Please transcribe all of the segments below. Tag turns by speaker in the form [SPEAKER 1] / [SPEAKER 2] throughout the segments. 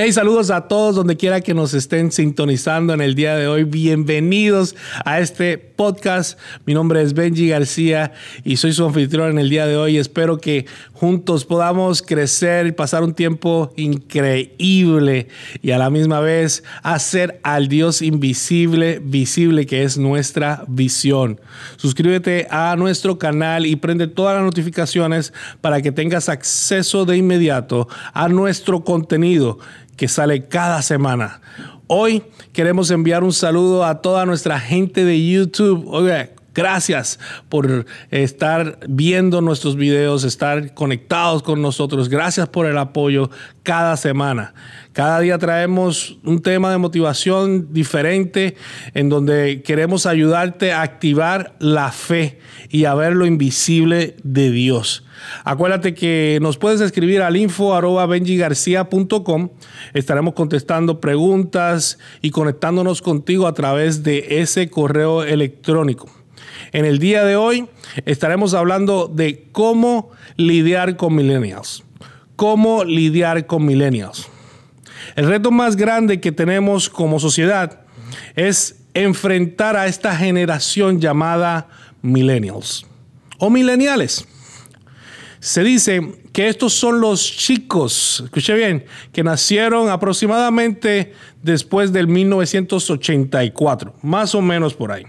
[SPEAKER 1] Hey, saludos a todos donde quiera que nos estén sintonizando en el día de hoy. Bienvenidos a este podcast. Mi nombre es Benji García y soy su anfitrión en el día de hoy. Espero que juntos podamos crecer y pasar un tiempo increíble y a la misma vez hacer al Dios invisible visible que es nuestra visión. Suscríbete a nuestro canal y prende todas las notificaciones para que tengas acceso de inmediato a nuestro contenido que sale cada semana. Hoy queremos enviar un saludo a toda nuestra gente de YouTube. Oye, Gracias por estar viendo nuestros videos, estar conectados con nosotros. Gracias por el apoyo cada semana. Cada día traemos un tema de motivación diferente en donde queremos ayudarte a activar la fe y a ver lo invisible de Dios. Acuérdate que nos puedes escribir al info Estaremos contestando preguntas y conectándonos contigo a través de ese correo electrónico. En el día de hoy estaremos hablando de cómo lidiar con millennials. Cómo lidiar con millennials. El reto más grande que tenemos como sociedad es enfrentar a esta generación llamada millennials o millennials. Se dice que estos son los chicos, escuche bien, que nacieron aproximadamente después del 1984, más o menos por ahí.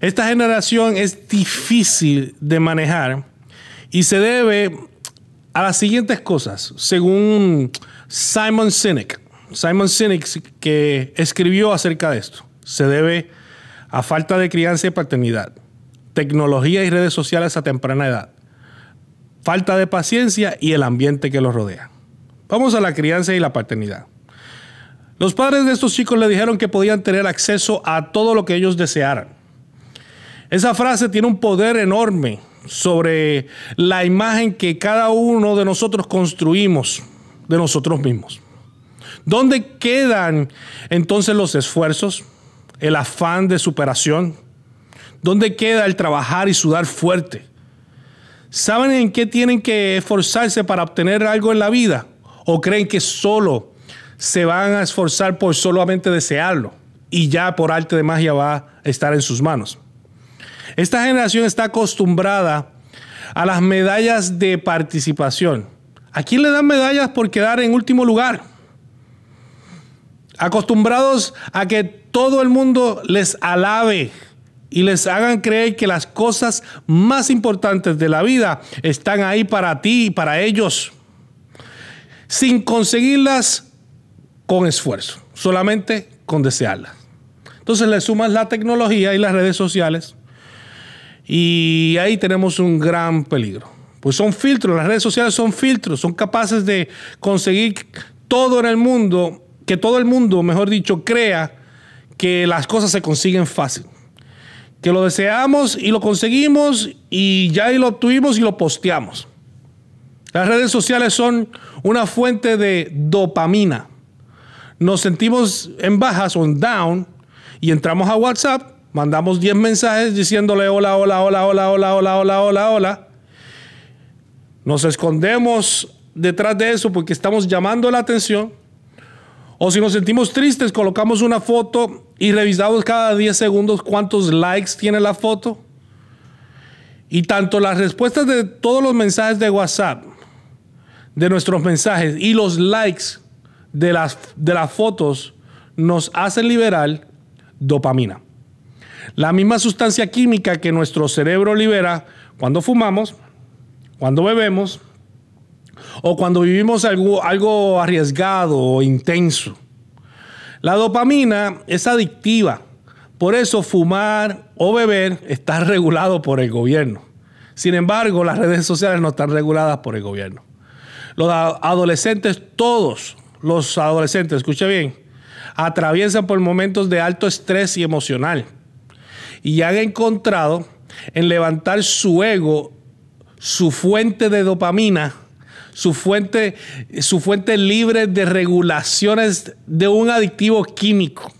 [SPEAKER 1] Esta generación es difícil de manejar y se debe a las siguientes cosas, según Simon Sinek. Simon Sinek que escribió acerca de esto. Se debe a falta de crianza y paternidad, tecnología y redes sociales a temprana edad, falta de paciencia y el ambiente que los rodea. Vamos a la crianza y la paternidad. Los padres de estos chicos le dijeron que podían tener acceso a todo lo que ellos desearan esa frase tiene un poder enorme sobre la imagen que cada uno de nosotros construimos de nosotros mismos. ¿Dónde quedan entonces los esfuerzos, el afán de superación? ¿Dónde queda el trabajar y sudar fuerte? ¿Saben en qué tienen que esforzarse para obtener algo en la vida? ¿O creen que solo se van a esforzar por solamente desearlo y ya por arte de magia va a estar en sus manos? Esta generación está acostumbrada a las medallas de participación. ¿A quién le dan medallas por quedar en último lugar? Acostumbrados a que todo el mundo les alabe y les hagan creer que las cosas más importantes de la vida están ahí para ti y para ellos, sin conseguirlas con esfuerzo, solamente con desearlas. Entonces le sumas la tecnología y las redes sociales y ahí tenemos un gran peligro. Pues son filtros, las redes sociales son filtros, son capaces de conseguir todo en el mundo, que todo el mundo, mejor dicho, crea que las cosas se consiguen fácil. Que lo deseamos y lo conseguimos y ya lo obtuvimos y lo posteamos. Las redes sociales son una fuente de dopamina. Nos sentimos en bajas o en down y entramos a WhatsApp mandamos 10 mensajes diciéndole hola, hola, hola, hola, hola, hola, hola, hola, hola. Nos escondemos detrás de eso porque estamos llamando la atención. O si nos sentimos tristes, colocamos una foto y revisamos cada 10 segundos cuántos likes tiene la foto. Y tanto las respuestas de todos los mensajes de WhatsApp, de nuestros mensajes y los likes de las, de las fotos nos hacen liberar dopamina. La misma sustancia química que nuestro cerebro libera cuando fumamos, cuando bebemos o cuando vivimos algo, algo arriesgado o intenso. La dopamina es adictiva. Por eso fumar o beber está regulado por el gobierno. Sin embargo, las redes sociales no están reguladas por el gobierno. Los adolescentes, todos los adolescentes, escuche bien, atraviesan por momentos de alto estrés y emocional y han encontrado en levantar su ego, su fuente de dopamina, su fuente, su fuente libre de regulaciones de un adictivo químico.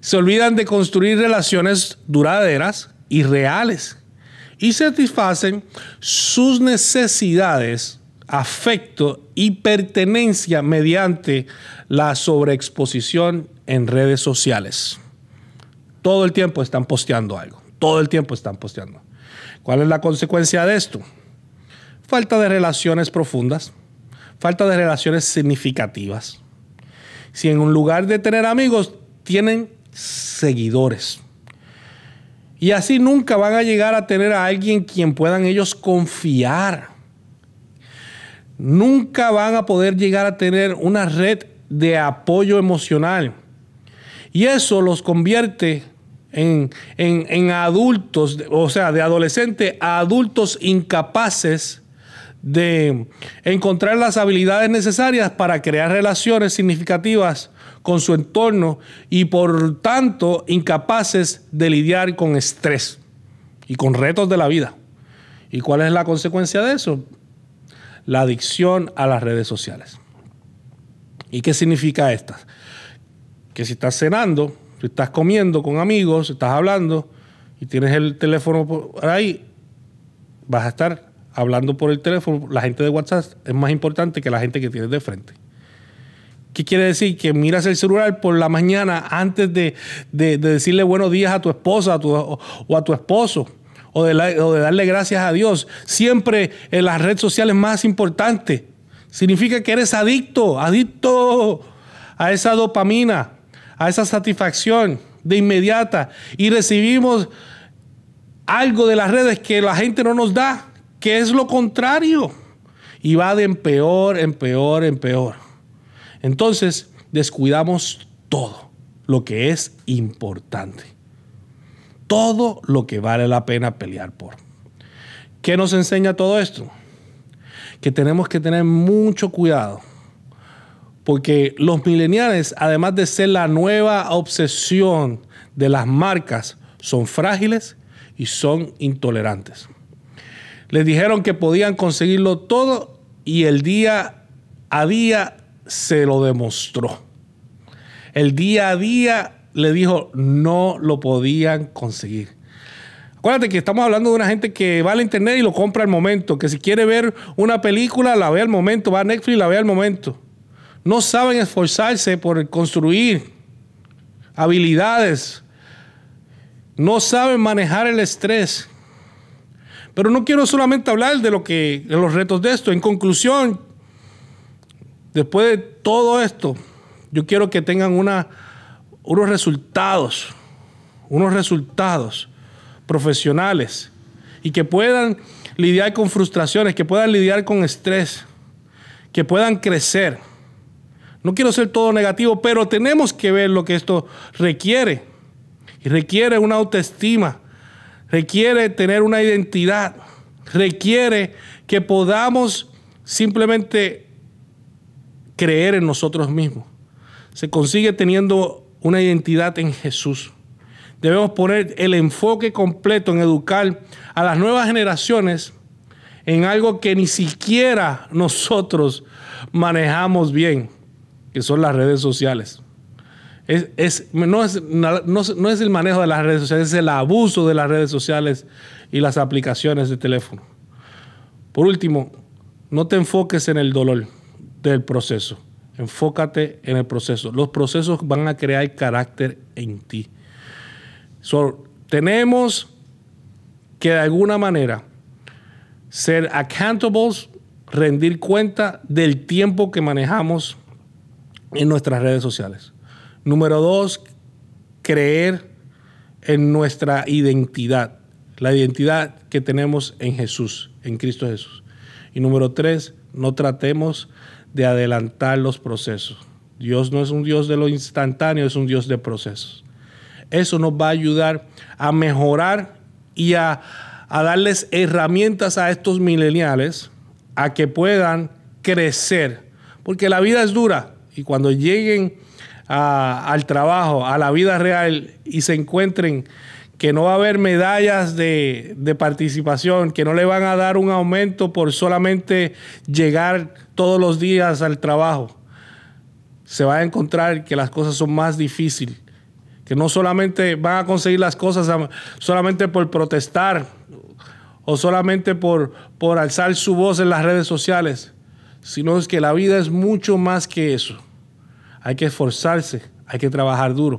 [SPEAKER 1] Se olvidan de construir relaciones duraderas y reales y satisfacen sus necesidades afecto y pertenencia mediante la sobreexposición en redes sociales. Todo el tiempo están posteando algo, todo el tiempo están posteando. ¿Cuál es la consecuencia de esto? Falta de relaciones profundas, falta de relaciones significativas. Si en un lugar de tener amigos tienen seguidores. Y así nunca van a llegar a tener a alguien quien puedan ellos confiar nunca van a poder llegar a tener una red de apoyo emocional. Y eso los convierte en, en, adultos, o sea, de adolescentes a adultos incapaces de encontrar las habilidades necesarias para crear relaciones significativas con su entorno y por tanto incapaces de lidiar con estrés y con retos de la vida. ¿Y cuál es la consecuencia de eso? la adicción a las redes sociales. ¿Y qué significa esta? Que si estás cenando, si estás comiendo con amigos, si estás hablando y tienes el teléfono por ahí, vas a estar hablando por el teléfono. La gente de WhatsApp es más importante que la gente que tienes de frente. ¿Qué quiere decir? Que miras el celular por la mañana antes de, decirle buenos días a tu esposa o a tu esposo o de, darle gracias a Dios. Siempre en las redes sociales más importante. Significa que eres adicto, adicto a esa dopamina, a esa satisfacción de inmediata. Y recibimos algo de las redes que la gente no nos da, que es lo contrario. Y va de en peor, en peor, en peor. Entonces descuidamos todo lo que es importante todo lo que vale la pena pelear por. ¿Qué nos enseña todo esto? Que tenemos que tener mucho cuidado. Porque los millennials, además de ser la nueva obsesión de las marcas, son frágiles y son intolerantes. Les dijeron que podían conseguirlo todo y el día a día se lo demostró. El día a día le dijo no lo podían conseguir. Acuérdate que estamos hablando de una gente que va al internet y lo compra al momento, que si quiere ver una película la ve al momento, va a Netflix y la ve al momento. No saben esforzarse por construir habilidades. No saben manejar el estrés. Pero no quiero solamente hablar de lo que de los retos de esto. En conclusión, después de todo esto, yo quiero que tengan unos resultados, unos resultados profesionales y que puedan lidiar con frustraciones, que puedan lidiar con estrés, que puedan crecer. No quiero ser todo negativo, pero tenemos que ver lo que esto requiere. Y requiere una autoestima, requiere tener una identidad, requiere que podamos simplemente creer en nosotros mismos. Se consigue teniendo una identidad en Jesús. Debemos poner el enfoque completo en educar a las nuevas generaciones en algo que ni siquiera nosotros manejamos bien, que son las redes sociales. Es, no, es, no, es el manejo de las redes sociales, es el abuso de las redes sociales y las aplicaciones de teléfono. Por último, no te enfoques en el dolor del proceso. Enfócate en el proceso. Los procesos van a crear carácter en ti. tenemos que de alguna manera ser accountables, rendir cuenta del tiempo que manejamos en nuestras redes sociales. Número dos, creer en nuestra identidad, la identidad que tenemos en Jesús, en Cristo Jesús. Y número tres, no tratemos de adelantar los procesos. Dios no es un Dios de lo instantáneo, es un Dios de procesos. Eso nos va a ayudar a mejorar y a, darles herramientas a estos mileniales a que puedan crecer. Porque la vida es dura y cuando lleguen al trabajo, a la vida real y se encuentren que no va a haber medallas de, participación, que no le van a dar un aumento por solamente llegar todos los días al trabajo. Se va a encontrar que las cosas son más difíciles, que no solamente van a conseguir las cosas solamente por protestar o solamente por, por alzar su voz en las redes sociales, sino que la vida es mucho más que eso. Hay que esforzarse, hay que trabajar duro.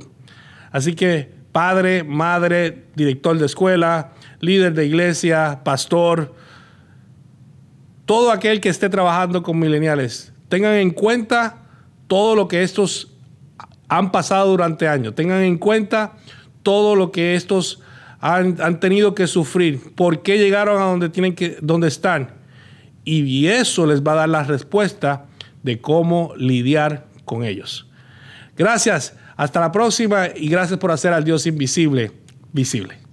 [SPEAKER 1] Así que padre, madre, director de escuela, líder de iglesia, pastor, todo aquel que esté trabajando con mileniales, tengan en cuenta todo lo que estos han pasado durante años. Tengan en cuenta todo lo que estos han, han, tenido que sufrir, por qué llegaron a donde, tienen que, donde están. Y eso les va a dar la respuesta de cómo lidiar con ellos. Gracias, hasta la próxima y gracias por hacer al Dios invisible visible.